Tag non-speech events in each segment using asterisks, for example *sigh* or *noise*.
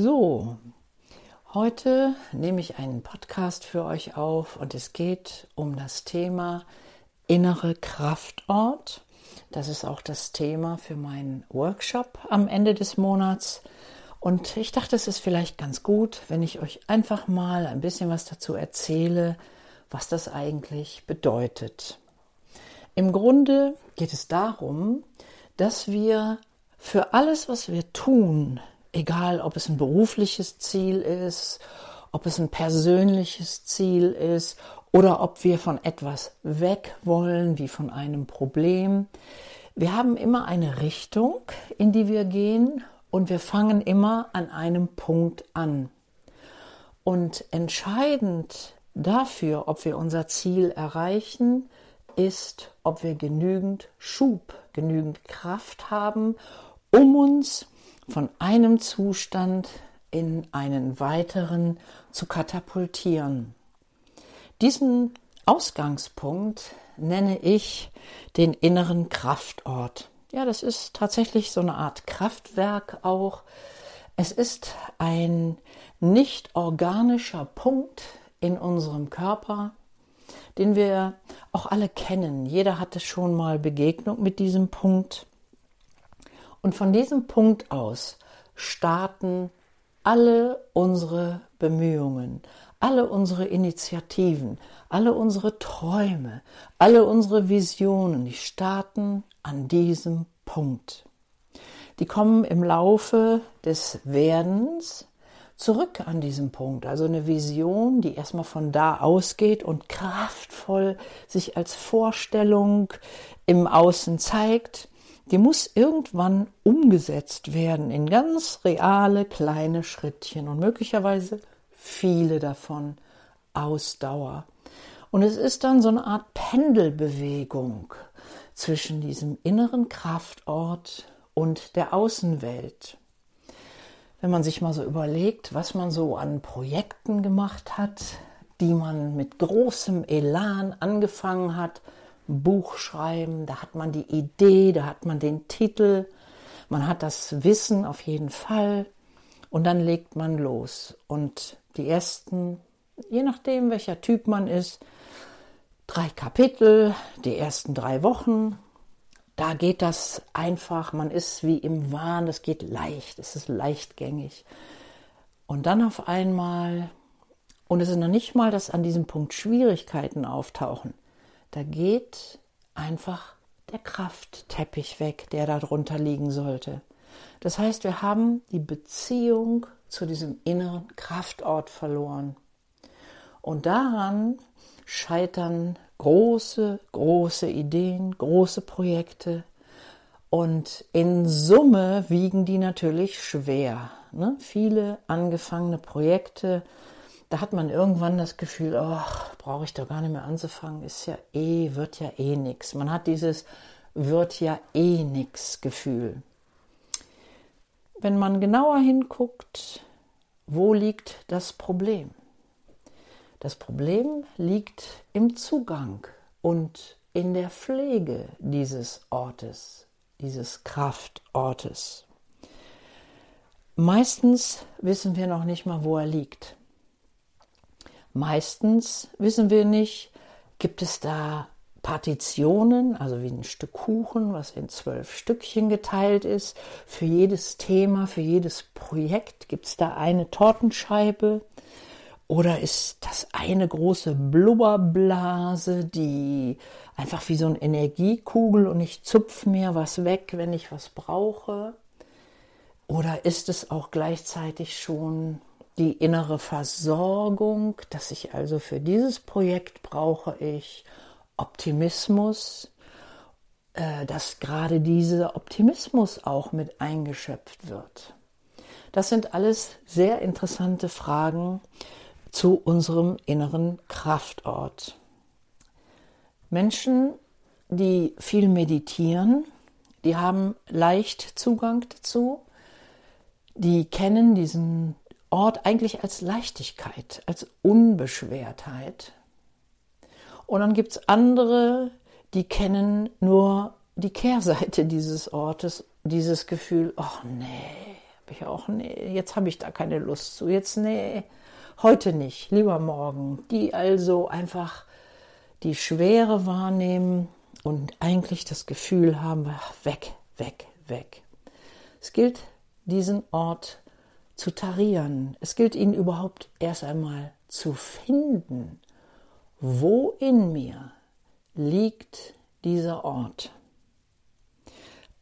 So, heute nehme ich einen Podcast für euch auf und es geht um das Thema innere Kraftort. Das ist auch das Thema für meinen Workshop am Ende des Monats. Und ich dachte, es ist vielleicht ganz gut, wenn ich euch einfach mal ein bisschen was dazu erzähle, was das eigentlich bedeutet. Im Grunde geht es darum, dass wir für alles, was wir tun, egal ob es ein berufliches Ziel ist, ob es ein persönliches Ziel ist oder ob wir von etwas weg wollen, wie von einem Problem. Wir haben immer eine Richtung, in die wir gehen und wir fangen immer an einem Punkt an. Und entscheidend dafür, ob wir unser Ziel erreichen, ist, ob wir genügend Schub, genügend Kraft haben, um uns von einem Zustand in einen weiteren zu katapultieren. Diesen Ausgangspunkt nenne ich den inneren Kraftort. Ja, das ist tatsächlich so eine Art Kraftwerk auch. Es ist ein nicht organischer Punkt in unserem Körper, den wir auch alle kennen. Jeder hatte schon mal Begegnung mit diesem Punkt. Und von diesem Punkt aus starten alle unsere Bemühungen, alle unsere Initiativen, alle unsere Träume, alle unsere Visionen, die starten an diesem Punkt. Die kommen im Laufe des Werdens zurück an diesem Punkt. Also eine Vision, die erstmal von da ausgeht und kraftvoll sich als Vorstellung im Außen zeigt die muss irgendwann umgesetzt werden in ganz reale kleine Schrittchen und möglicherweise viele davon Ausdauer. Und es ist dann so eine Art Pendelbewegung zwischen diesem inneren Kraftort und der Außenwelt. Wenn man sich mal so überlegt, was man so an Projekten gemacht hat, die man mit großem Elan angefangen hat, Buch schreiben, da hat man die Idee, da hat man den Titel, man hat das Wissen auf jeden Fall und dann legt man los. Und die ersten, je nachdem welcher Typ man ist, drei Kapitel, die ersten drei Wochen, da geht das einfach, man ist wie im Wahn, das geht leicht, es ist leichtgängig. Und dann auf einmal, und es ist noch nicht mal, dass an diesem Punkt Schwierigkeiten auftauchen. Da geht einfach der Kraftteppich weg, der darunter liegen sollte. Das heißt, wir haben die Beziehung zu diesem inneren Kraftort verloren. Und daran scheitern große, große Ideen, große Projekte. Und in Summe wiegen die natürlich schwer. Ne? Viele angefangene Projekte da hat man irgendwann das Gefühl, ach, brauche ich doch gar nicht mehr anzufangen, ist ja eh, wird ja eh nichts. Man hat dieses wird ja eh nix Gefühl. Wenn man genauer hinguckt, wo liegt das Problem? Das Problem liegt im Zugang und in der Pflege dieses Ortes, dieses Kraftortes. Meistens wissen wir noch nicht mal, wo er liegt. Meistens wissen wir nicht, gibt es da Partitionen, also wie ein Stück Kuchen, was in zwölf Stückchen geteilt ist. Für jedes Thema, für jedes Projekt gibt es da eine Tortenscheibe. Oder ist das eine große Blubberblase, die einfach wie so eine Energiekugel und ich zupfe mir was weg, wenn ich was brauche? Oder ist es auch gleichzeitig schon die innere Versorgung, dass ich also für dieses Projekt brauche ich Optimismus, äh, dass gerade dieser Optimismus auch mit eingeschöpft wird. Das sind alles sehr interessante Fragen zu unserem inneren Kraftort. Menschen, die viel meditieren, die haben leicht Zugang dazu, die kennen diesen Ort eigentlich als Leichtigkeit, als Unbeschwertheit. Und dann gibt es andere, die kennen nur die Kehrseite dieses Ortes, dieses Gefühl, ach nee, ich auch, nee, jetzt habe ich da keine Lust zu. Jetzt, nee, heute nicht, lieber morgen. Die also einfach die Schwere wahrnehmen und eigentlich das Gefühl haben, weg, weg, weg. Es gilt, diesen Ort zu tarieren. Es gilt ihn überhaupt erst einmal zu finden. Wo in mir liegt dieser Ort?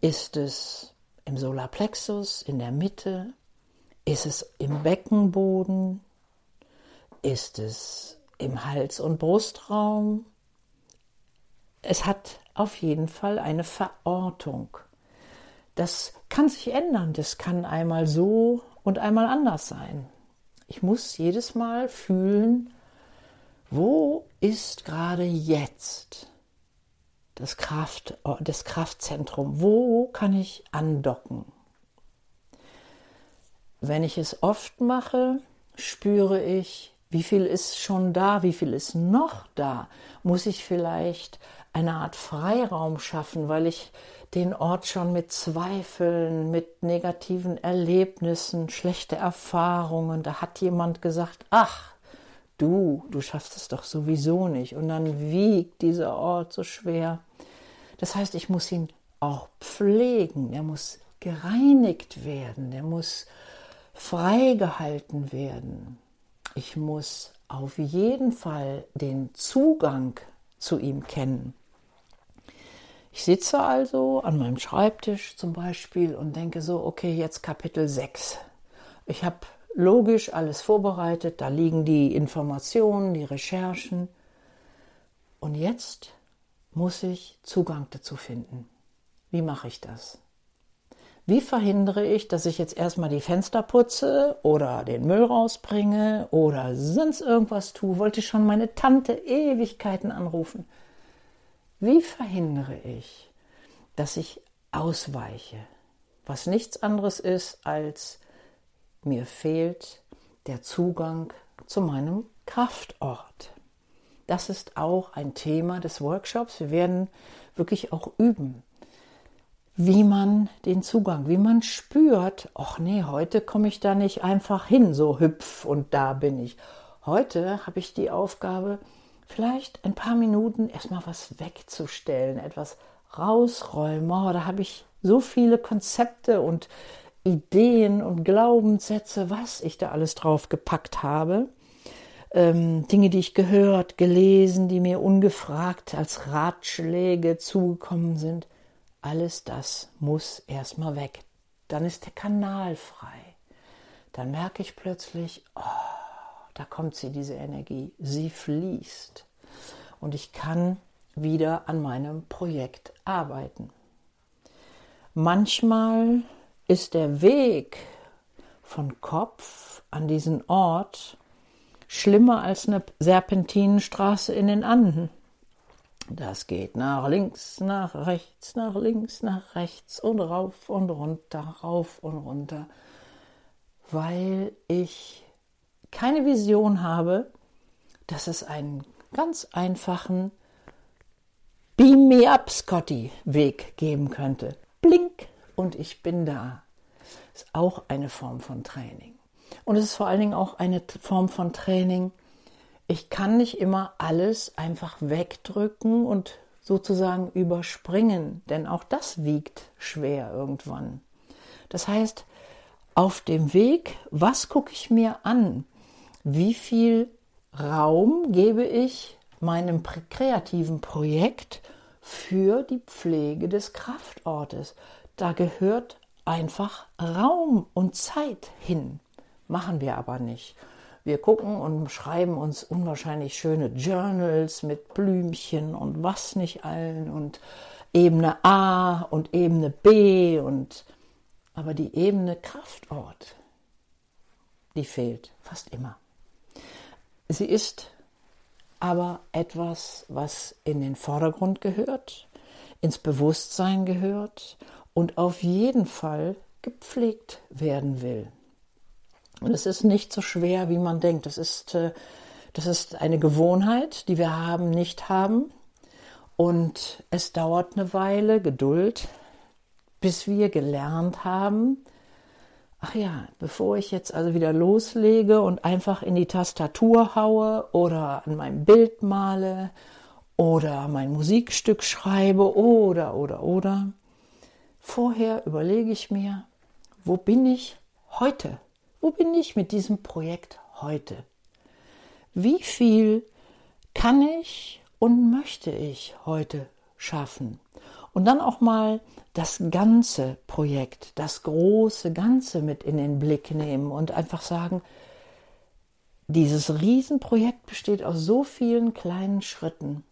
Ist es im Solarplexus, in der Mitte? Ist es im Beckenboden? Ist es im Hals- und Brustraum? Es hat auf jeden Fall eine Verortung. Das kann sich ändern. Das kann einmal so und einmal anders sein. Ich muss jedes Mal fühlen, wo ist gerade jetzt das, Kraft, das Kraftzentrum? Wo kann ich andocken? Wenn ich es oft mache, spüre ich, wie viel ist schon da, wie viel ist noch da. Muss ich vielleicht eine Art Freiraum schaffen, weil ich den Ort schon mit Zweifeln, mit negativen Erlebnissen, schlechte Erfahrungen, da hat jemand gesagt, ach, du, du schaffst es doch sowieso nicht. Und dann wiegt dieser Ort so schwer. Das heißt, ich muss ihn auch pflegen, er muss gereinigt werden, er muss freigehalten werden. Ich muss auf jeden Fall den Zugang zu ihm kennen. Ich sitze also an meinem Schreibtisch zum Beispiel und denke so, okay, jetzt Kapitel 6. Ich habe logisch alles vorbereitet, da liegen die Informationen, die Recherchen. Und jetzt muss ich Zugang dazu finden. Wie mache ich das? Wie verhindere ich, dass ich jetzt erstmal die Fenster putze oder den Müll rausbringe oder sonst irgendwas tue? Wollte ich schon meine Tante Ewigkeiten anrufen. Wie verhindere ich, dass ich ausweiche, was nichts anderes ist als mir fehlt der Zugang zu meinem Kraftort. Das ist auch ein Thema des Workshops. Wir werden wirklich auch üben, wie man den Zugang, wie man spürt, ach nee, heute komme ich da nicht einfach hin, so hüpf und da bin ich. Heute habe ich die Aufgabe, vielleicht ein paar Minuten erstmal was wegzustellen, etwas rausräumen. Oh, da habe ich so viele Konzepte und Ideen und Glaubenssätze, was ich da alles drauf gepackt habe. Ähm, Dinge, die ich gehört, gelesen, die mir ungefragt als Ratschläge zugekommen sind. Alles das muss erstmal weg. Dann ist der Kanal frei. Dann merke ich plötzlich, oh, da kommt sie, diese Energie. Sie fließt. Und ich kann wieder an meinem Projekt arbeiten. Manchmal ist der Weg von Kopf an diesen Ort schlimmer als eine Serpentinenstraße in den Anden. Das geht nach links, nach rechts, nach links, nach rechts und rauf und runter, rauf und runter, weil ich keine Vision habe, dass es einen ganz einfachen Beam me up, Scotty Weg geben könnte. Blink und ich bin da. Ist auch eine Form von Training. Und es ist vor allen Dingen auch eine Form von Training. Ich kann nicht immer alles einfach wegdrücken und sozusagen überspringen, denn auch das wiegt schwer irgendwann. Das heißt, auf dem Weg, was gucke ich mir an? Wie viel Raum gebe ich meinem kreativen Projekt für die Pflege des Kraftortes. Da gehört einfach Raum und Zeit hin. Machen wir aber nicht. Wir gucken und schreiben uns unwahrscheinlich schöne Journals mit Blümchen und was nicht allen und Ebene A und Ebene B und aber die Ebene Kraftort, die fehlt fast immer. Sie ist aber etwas, was in den Vordergrund gehört, ins Bewusstsein gehört und auf jeden Fall gepflegt werden will. Und es ist nicht so schwer, wie man denkt. Das ist, äh, das ist eine Gewohnheit, die wir haben, nicht haben. Und es dauert eine Weile, Geduld, bis wir gelernt haben, ach ja, bevor ich jetzt also wieder loslege und einfach in die Tastatur haue oder an meinem Bild male oder mein Musikstück schreibe oder, oder, oder, vorher überlege ich mir, wo bin ich heute? Wo bin ich mit diesem Projekt heute? Wie viel kann ich und möchte ich heute schaffen? Und dann auch mal das ganze Projekt, das große Ganze mit in den Blick nehmen und einfach sagen, dieses Riesenprojekt besteht aus so vielen kleinen Schritten.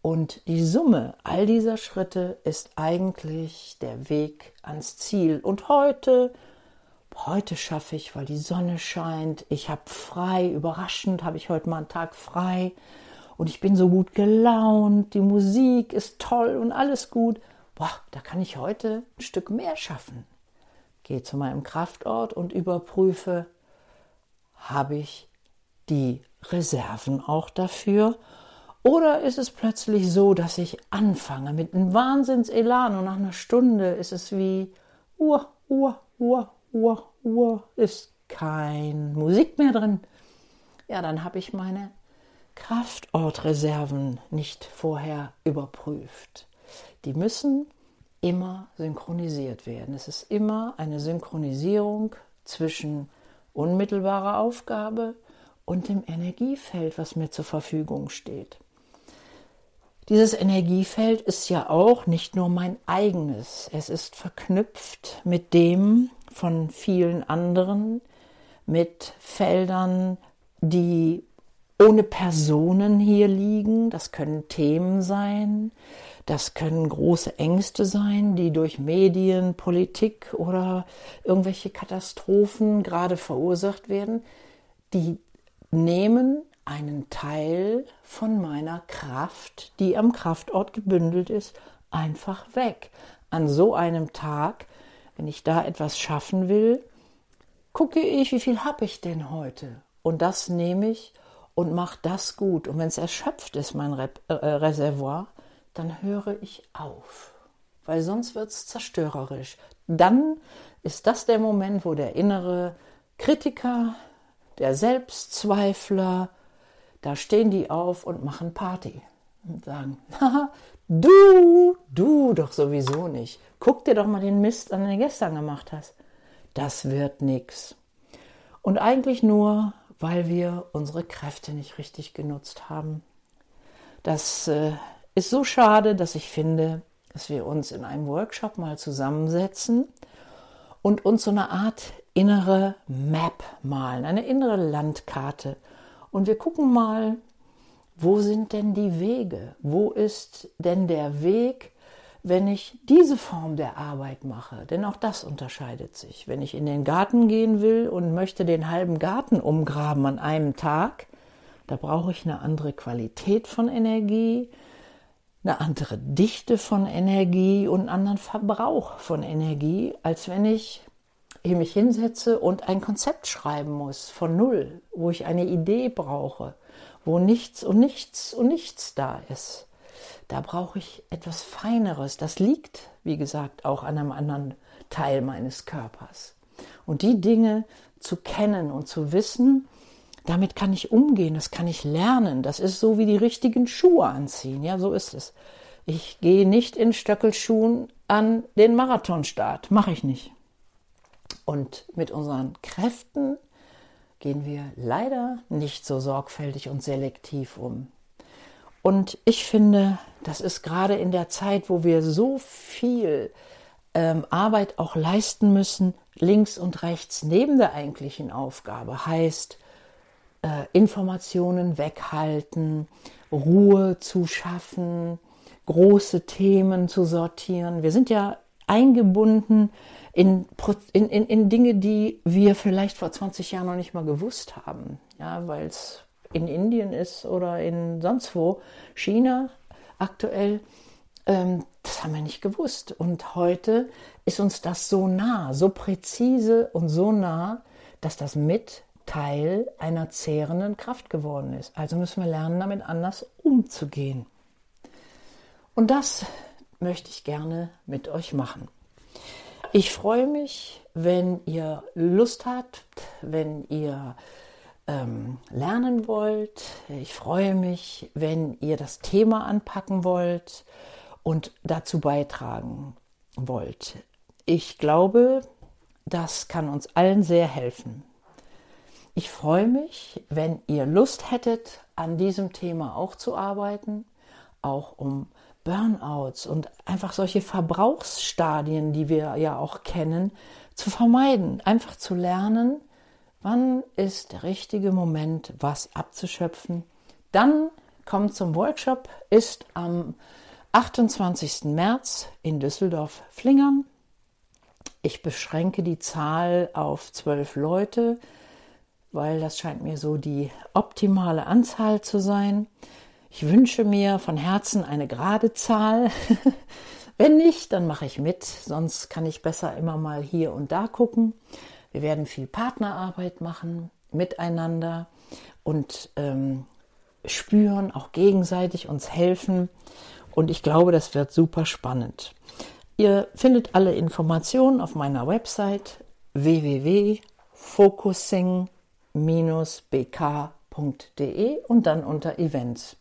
Und die Summe all dieser Schritte ist eigentlich der Weg ans Ziel. Und heute, heute schaffe ich, weil die Sonne scheint, ich habe frei, überraschend habe ich heute mal einen Tag frei und ich bin so gut gelaunt, die Musik ist toll und alles gut. Boah, da kann ich heute ein Stück mehr schaffen. Gehe zu meinem Kraftort und überprüfe, habe ich die Reserven auch dafür? Oder ist es plötzlich so, dass ich anfange mit einem Wahnsinnselan und nach einer Stunde ist es wie Uhr, Uhr, Uhr, Uhr, Uhr, ist kein Musik mehr drin. Ja, dann habe ich meine Kraftortreserven nicht vorher überprüft. Die müssen immer synchronisiert werden. Es ist immer eine Synchronisierung zwischen unmittelbarer Aufgabe und dem Energiefeld, was mir zur Verfügung steht. Dieses Energiefeld ist ja auch nicht nur mein eigenes, es ist verknüpft mit dem von vielen anderen, mit Feldern, die ohne Personen hier liegen. Das können Themen sein, das können große Ängste sein, die durch Medien, Politik oder irgendwelche Katastrophen gerade verursacht werden. Die nehmen einen Teil von meiner Kraft, die am Kraftort gebündelt ist, einfach weg. An so einem Tag, wenn ich da etwas schaffen will, gucke ich, wie viel habe ich denn heute? Und das nehme ich und mache das gut. Und wenn es erschöpft ist, mein Re äh, Reservoir, dann höre ich auf. Weil sonst wird es zerstörerisch. Dann ist das der Moment, wo der innere Kritiker, der Selbstzweifler, da stehen die auf und machen Party und sagen, du, du doch sowieso nicht. Guck dir doch mal den Mist an, den du gestern gemacht hast. Das wird nix. Und eigentlich nur, weil wir unsere Kräfte nicht richtig genutzt haben. Das äh, ist so schade, dass ich finde, dass wir uns in einem Workshop mal zusammensetzen und uns so eine Art innere Map malen, eine innere Landkarte. Und wir gucken mal, wo sind denn die Wege? Wo ist denn der Weg wenn ich diese Form der Arbeit mache, denn auch das unterscheidet sich. Wenn ich in den Garten gehen will und möchte den halben Garten umgraben an einem Tag, da brauche ich eine andere Qualität von Energie, eine andere Dichte von Energie und einen anderen Verbrauch von Energie, als wenn ich mich hinsetze und ein Konzept schreiben muss von Null, wo ich eine Idee brauche, wo nichts und nichts und nichts da ist. Da brauche ich etwas Feineres. Das liegt, wie gesagt, auch an einem anderen Teil meines Körpers. Und die Dinge zu kennen und zu wissen, damit kann ich umgehen, das kann ich lernen. Das ist so wie die richtigen Schuhe anziehen. Ja, so ist es. Ich gehe nicht in Stöckelschuhen an den Marathonstart. Mache ich nicht. Und mit unseren Kräften gehen wir leider nicht so sorgfältig und selektiv um. Und ich finde, das ist gerade in der Zeit, wo wir so viel ähm, Arbeit auch leisten müssen, links und rechts neben der eigentlichen Aufgabe, heißt äh, Informationen weghalten, Ruhe zu schaffen, große Themen zu sortieren. Wir sind ja eingebunden in, in, in, in Dinge, die wir vielleicht vor 20 Jahren noch nicht mal gewusst haben, ja, weil es in Indien ist oder in sonst wo, China aktuell, ähm, das haben wir nicht gewusst. Und heute ist uns das so nah, so präzise und so nah, dass das mit Teil einer zehrenden Kraft geworden ist. Also müssen wir lernen, damit anders umzugehen. Und das möchte ich gerne mit euch machen. Ich freue mich wenn ihr Lust habt, wenn ihr ähm, lernen wollt. Ich freue mich, wenn ihr das Thema anpacken wollt und dazu beitragen wollt. Ich glaube, das kann uns allen sehr helfen. Ich freue mich, wenn ihr Lust hättet, an diesem Thema auch zu arbeiten, auch um Burnouts und einfach solche Verbrauchsstadien, die wir ja auch kennen, zu vermeiden. Einfach zu lernen, wann ist der richtige Moment, was abzuschöpfen. Dann kommt zum Workshop, ist am 28. März in Düsseldorf-Flingern. Ich beschränke die Zahl auf zwölf Leute, weil das scheint mir so die optimale Anzahl zu sein. Ich wünsche mir von Herzen eine gerade Zahl. *laughs* Wenn nicht, dann mache ich mit, sonst kann ich besser immer mal hier und da gucken. Wir werden viel Partnerarbeit machen miteinander und ähm, spüren, auch gegenseitig uns helfen. Und ich glaube, das wird super spannend. Ihr findet alle Informationen auf meiner Website www.focusing-bk.de und dann unter Events.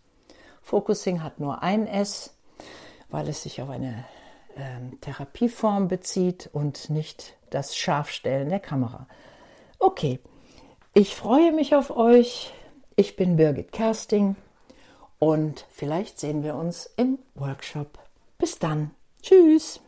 Focusing hat nur ein S, weil es sich auf eine äh, Therapieform bezieht und nicht das Scharfstellen der Kamera. Okay, ich freue mich auf euch. Ich bin Birgit Kersting und vielleicht sehen wir uns im Workshop. Bis dann. Tschüss.